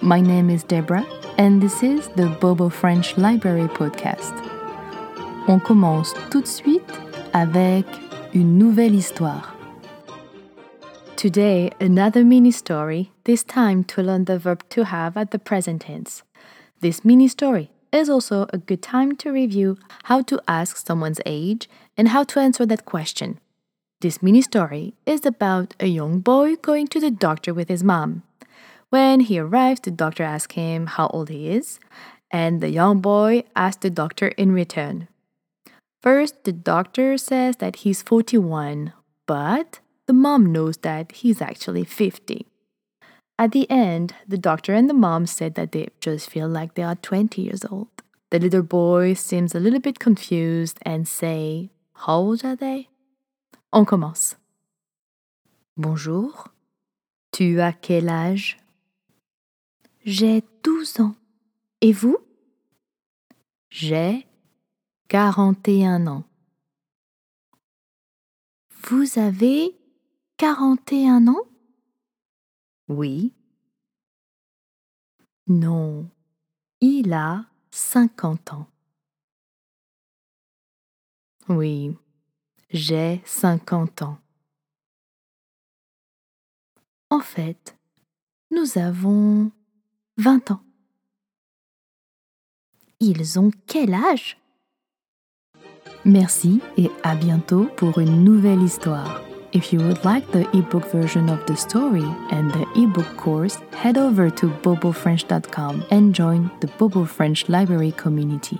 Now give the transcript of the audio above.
My name is Deborah, and this is the Bobo French Library Podcast. On commence tout de suite avec une nouvelle histoire. Today, another mini story, this time to learn the verb to have at the present tense. This mini story is also a good time to review how to ask someone's age and how to answer that question. This mini story is about a young boy going to the doctor with his mom. When he arrives, the doctor asks him how old he is, and the young boy asks the doctor in return. First, the doctor says that he's 41, but the mom knows that he's actually 50. At the end, the doctor and the mom said that they just feel like they are 20 years old. The little boy seems a little bit confused and say, How old are they? On commence. Bonjour. Tu as quel âge? J'ai 12 ans. Et vous? J'ai 41 ans. Vous avez 41 ans? Oui. Non. Il a 50 ans. Oui. J'ai 50 ans. En fait, nous avons 20 ans. Ils ont quel âge? Merci et à bientôt pour une nouvelle histoire. If you would like the ebook version of the story and the ebook course, head over to bobofrench.com and join the Bobo French Library community.